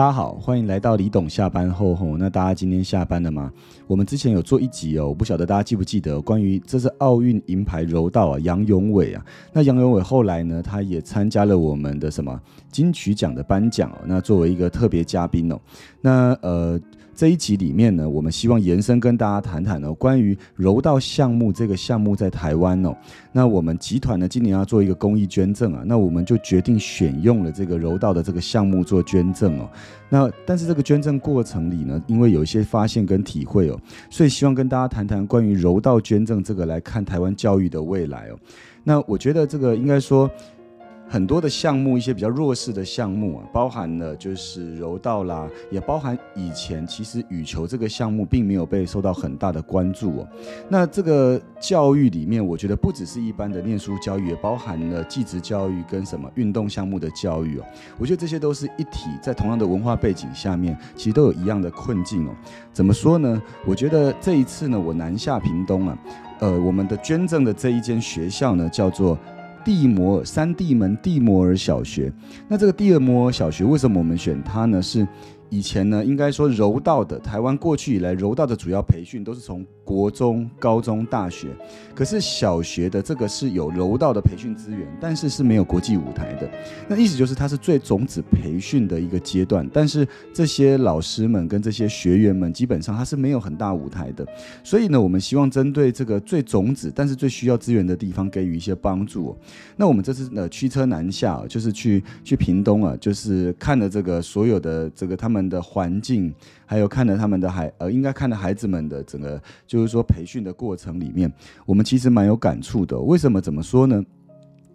大家好，欢迎来到李董下班后吼。那大家今天下班了吗？我们之前有做一集哦，我不晓得大家记不记得，关于这是奥运银牌柔道啊，杨永伟啊。那杨永伟后来呢，他也参加了我们的什么金曲奖的颁奖哦。那作为一个特别嘉宾哦，那呃。这一集里面呢，我们希望延伸跟大家谈谈哦，关于柔道项目这个项目在台湾哦，那我们集团呢今年要做一个公益捐赠啊，那我们就决定选用了这个柔道的这个项目做捐赠哦。那但是这个捐赠过程里呢，因为有一些发现跟体会哦，所以希望跟大家谈谈关于柔道捐赠这个来看台湾教育的未来哦。那我觉得这个应该说。很多的项目，一些比较弱势的项目啊，包含了就是柔道啦，也包含以前其实羽球这个项目并没有被受到很大的关注哦。那这个教育里面，我觉得不只是一般的念书教育，也包含了技职教育跟什么运动项目的教育哦。我觉得这些都是一体，在同样的文化背景下面，其实都有一样的困境哦。怎么说呢？我觉得这一次呢，我南下屏东啊，呃，我们的捐赠的这一间学校呢，叫做。地摩尔三地门地摩尔小学，那这个地摩尔小学为什么我们选它呢？是。以前呢，应该说柔道的台湾过去以来柔道的主要培训都是从国中、高中、大学，可是小学的这个是有柔道的培训资源，但是是没有国际舞台的。那意思就是它是最种子培训的一个阶段，但是这些老师们跟这些学员们基本上他是没有很大舞台的。所以呢，我们希望针对这个最种子但是最需要资源的地方给予一些帮助。那我们这次呢驱车南下，就是去去屏东啊，就是看了这个所有的这个他们。的环境，还有看着他们的孩，呃，应该看着孩子们的整个，就是说培训的过程里面，我们其实蛮有感触的。为什么？怎么说呢？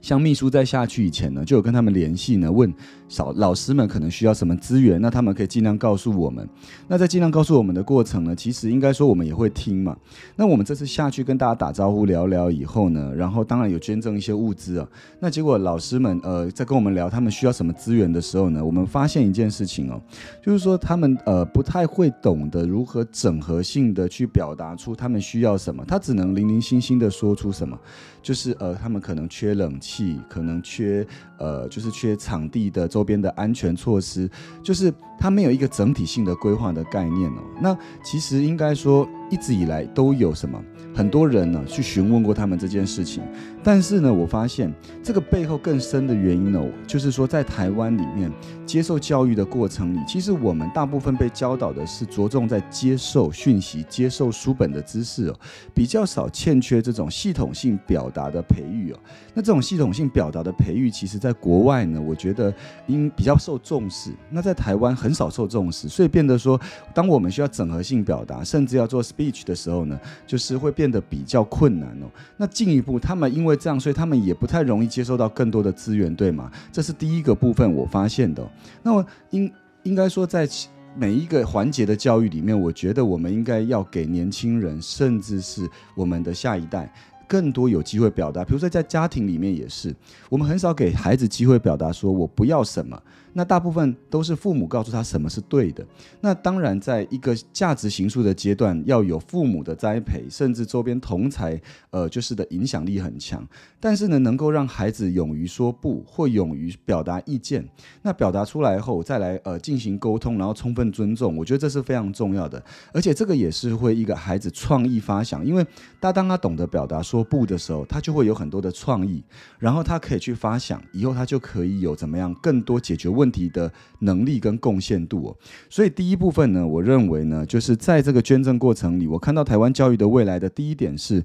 像秘书在下去以前呢，就有跟他们联系呢，问少老师们可能需要什么资源，那他们可以尽量告诉我们。那在尽量告诉我们的过程呢，其实应该说我们也会听嘛。那我们这次下去跟大家打招呼聊聊以后呢，然后当然有捐赠一些物资啊。那结果老师们呃在跟我们聊他们需要什么资源的时候呢，我们发现一件事情哦，就是说他们呃不太会懂得如何整合性的去表达出他们需要什么，他只能零零星星的说出什么。就是呃，他们可能缺冷气，可能缺呃，就是缺场地的周边的安全措施，就是他没有一个整体性的规划的概念哦。那其实应该说。一直以来都有什么？很多人呢去询问过他们这件事情，但是呢，我发现这个背后更深的原因呢，就是说在台湾里面接受教育的过程里，其实我们大部分被教导的是着重在接受讯息、接受书本的知识哦，比较少欠缺这种系统性表达的培育哦。那这种系统性表达的培育，其实在国外呢，我觉得应比较受重视。那在台湾很很少受重视，所以变得说，当我们需要整合性表达，甚至要做。speech 的时候呢，就是会变得比较困难哦。那进一步，他们因为这样，所以他们也不太容易接受到更多的资源，对吗？这是第一个部分我发现的。那么应应该说，在每一个环节的教育里面，我觉得我们应该要给年轻人，甚至是我们的下一代。更多有机会表达，比如说在家庭里面也是，我们很少给孩子机会表达，说我不要什么。那大部分都是父母告诉他什么是对的。那当然，在一个价值形塑的阶段，要有父母的栽培，甚至周边同才，呃，就是的影响力很强。但是呢，能够让孩子勇于说不，或勇于表达意见，那表达出来后再来呃进行沟通，然后充分尊重，我觉得这是非常重要的。而且这个也是会一个孩子创意发想，因为他当他懂得表达说。说不的时候，他就会有很多的创意，然后他可以去发想，以后他就可以有怎么样更多解决问题的能力跟贡献度哦。所以第一部分呢，我认为呢，就是在这个捐赠过程里，我看到台湾教育的未来的第一点是，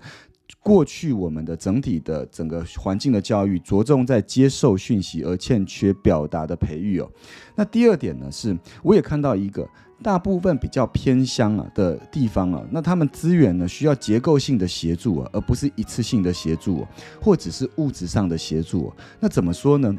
过去我们的整体的整个环境的教育着重在接受讯息而欠缺表达的培育哦。那第二点呢，是我也看到一个。大部分比较偏乡啊的地方啊，那他们资源呢需要结构性的协助啊，而不是一次性的协助，或者是物质上的协助。那怎么说呢？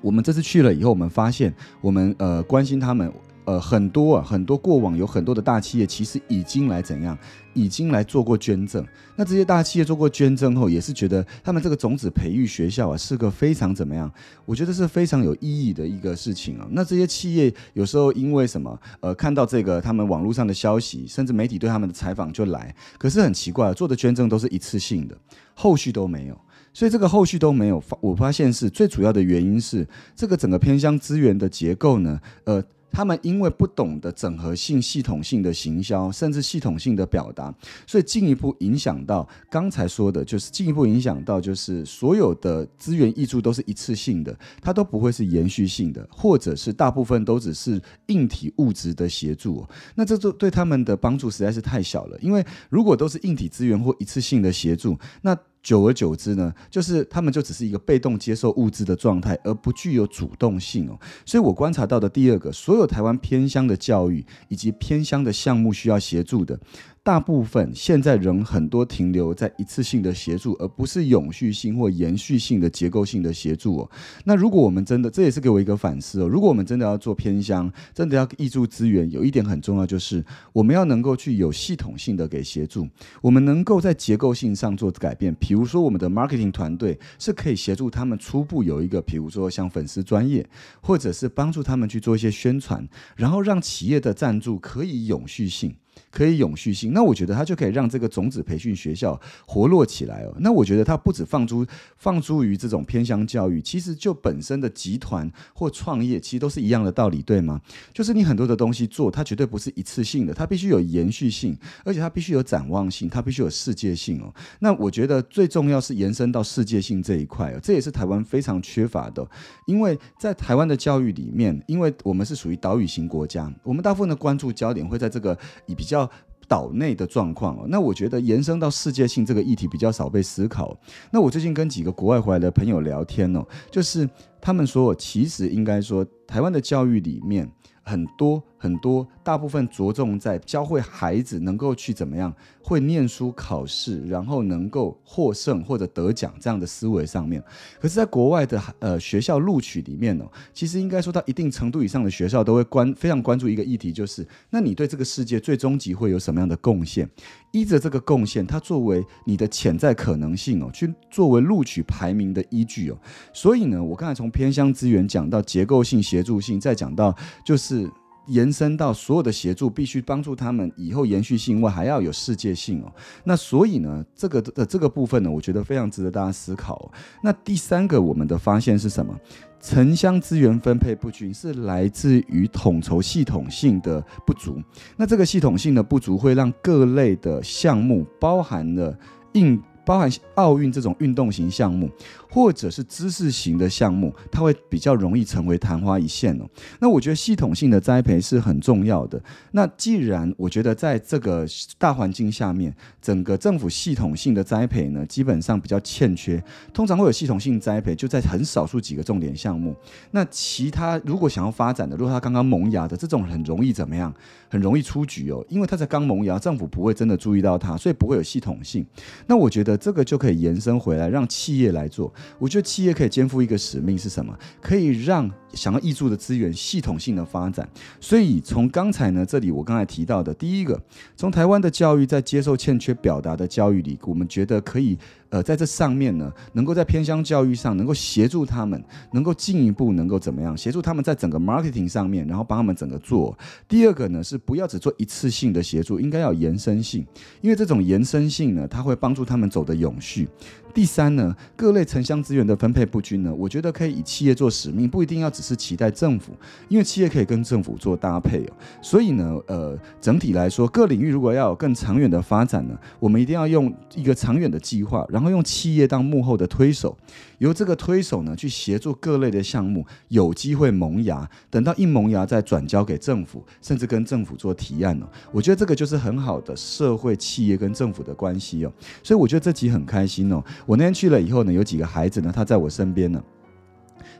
我们这次去了以后，我们发现，我们呃关心他们。呃，很多啊，很多过往有很多的大企业，其实已经来怎样，已经来做过捐赠。那这些大企业做过捐赠后，也是觉得他们这个种子培育学校啊，是个非常怎么样？我觉得是非常有意义的一个事情啊。那这些企业有时候因为什么？呃，看到这个他们网络上的消息，甚至媒体对他们的采访就来。可是很奇怪，做的捐赠都是一次性的，后续都没有。所以这个后续都没有发，我发现是最主要的原因是这个整个偏乡资源的结构呢，呃。他们因为不懂得整合性、系统性的行销，甚至系统性的表达，所以进一步影响到刚才说的，就是进一步影响到，就是所有的资源溢出都是一次性的，它都不会是延续性的，或者是大部分都只是硬体物质的协助。那这就对他们的帮助实在是太小了，因为如果都是硬体资源或一次性的协助，那久而久之呢，就是他们就只是一个被动接受物质的状态，而不具有主动性哦。所以我观察到的第二个，所有台湾偏乡的教育以及偏乡的项目需要协助的。大部分现在仍很多停留在一次性的协助，而不是永续性或延续性的结构性的协助哦。那如果我们真的，这也是给我一个反思哦。如果我们真的要做偏乡，真的要挹注资源，有一点很重要，就是我们要能够去有系统性的给协助，我们能够在结构性上做改变。比如说，我们的 marketing 团队是可以协助他们初步有一个，比如说像粉丝专业，或者是帮助他们去做一些宣传，然后让企业的赞助可以永续性。可以永续性，那我觉得它就可以让这个种子培训学校活络起来哦。那我觉得它不止放诸放诸于这种偏乡教育，其实就本身的集团或创业，其实都是一样的道理，对吗？就是你很多的东西做，它绝对不是一次性的，它必须有延续性，而且它必须有展望性，它必须有世界性哦。那我觉得最重要是延伸到世界性这一块哦，这也是台湾非常缺乏的，因为在台湾的教育里面，因为我们是属于岛屿型国家，我们大部分的关注焦点会在这个以比较。岛内的状况哦，那我觉得延伸到世界性这个议题比较少被思考。那我最近跟几个国外回来的朋友聊天哦，就是他们说，其实应该说，台湾的教育里面很多。很多大部分着重在教会孩子能够去怎么样会念书考试，然后能够获胜或者得奖这样的思维上面。可是，在国外的呃学校录取里面呢，其实应该说到一定程度以上的学校都会关非常关注一个议题，就是那你对这个世界最终极会有什么样的贡献？依着这个贡献，它作为你的潜在可能性哦，去作为录取排名的依据哦。所以呢，我刚才从偏乡资源讲到结构性协助性，再讲到就是。延伸到所有的协助，必须帮助他们以后延续性外，还要有世界性哦。那所以呢，这个的这个部分呢，我觉得非常值得大家思考。那第三个，我们的发现是什么？城乡资源分配不均是来自于统筹系统性的不足。那这个系统性的不足，会让各类的项目，包含了应包含奥运这种运动型项目。或者是知识型的项目，它会比较容易成为昙花一现哦。那我觉得系统性的栽培是很重要的。那既然我觉得在这个大环境下面，整个政府系统性的栽培呢，基本上比较欠缺。通常会有系统性栽培，就在很少数几个重点项目。那其他如果想要发展的，如果他刚刚萌芽的这种，很容易怎么样？很容易出局哦，因为他在刚萌芽，政府不会真的注意到它，所以不会有系统性。那我觉得这个就可以延伸回来，让企业来做。我觉得企业可以肩负一个使命是什么？可以让想要挹注的资源系统性的发展。所以从刚才呢，这里我刚才提到的第一个，从台湾的教育在接受欠缺表达的教育里，我们觉得可以。呃，在这上面呢，能够在偏乡教育上能够协助他们，能够进一步能够怎么样协助他们在整个 marketing 上面，然后帮他们整个做。第二个呢，是不要只做一次性的协助，应该要延伸性，因为这种延伸性呢，它会帮助他们走得永续。第三呢，各类城乡资源的分配不均呢，我觉得可以以企业做使命，不一定要只是期待政府，因为企业可以跟政府做搭配哦。所以呢，呃，整体来说，各领域如果要有更长远的发展呢，我们一定要用一个长远的计划，然后然后用企业当幕后的推手，由这个推手呢去协助各类的项目有机会萌芽，等到一萌芽再转交给政府，甚至跟政府做提案哦。我觉得这个就是很好的社会企业跟政府的关系哦。所以我觉得这集很开心哦。我那天去了以后呢，有几个孩子呢，他在我身边呢。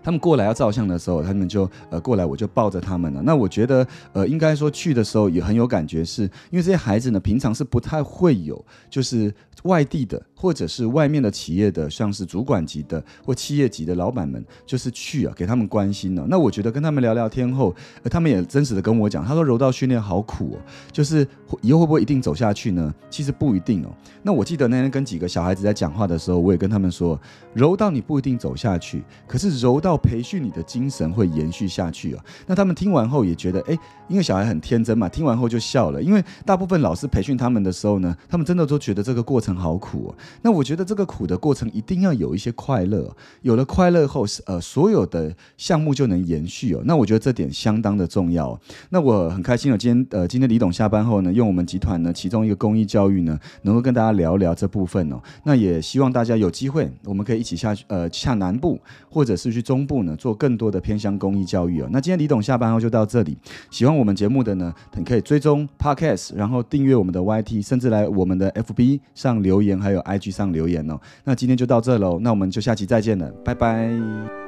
他们过来要照相的时候，他们就呃过来，我就抱着他们了。那我觉得呃应该说去的时候也很有感觉，是因为这些孩子呢平常是不太会有，就是外地的或者是外面的企业的，像是主管级的或企业级的老板们，就是去啊给他们关心了。那我觉得跟他们聊聊天后，呃他们也真实的跟我讲，他说柔道训练好苦哦，就是以后会不会一定走下去呢？其实不一定哦。那我记得那天跟几个小孩子在讲话的时候，我也跟他们说，柔道你不一定走下去，可是柔道。要培训你的精神会延续下去啊。那他们听完后也觉得，哎，因为小孩很天真嘛，听完后就笑了。因为大部分老师培训他们的时候呢，他们真的都觉得这个过程好苦哦。那我觉得这个苦的过程一定要有一些快乐，有了快乐后，呃，所有的项目就能延续哦。那我觉得这点相当的重要。那我很开心哦，今天呃，今天李董下班后呢，用我们集团呢其中一个公益教育呢，能够跟大家聊聊这部分哦。那也希望大家有机会，我们可以一起下去呃下南部，或者是去中部呢，做更多的偏乡公益教育哦。那今天李董下班后就到这里，喜欢我们节目的呢，你可以追踪 Podcast，然后订阅我们的 YT，甚至来我们的 FB 上留言，还有 IG 上留言哦。那今天就到这喽，那我们就下期再见了，拜拜。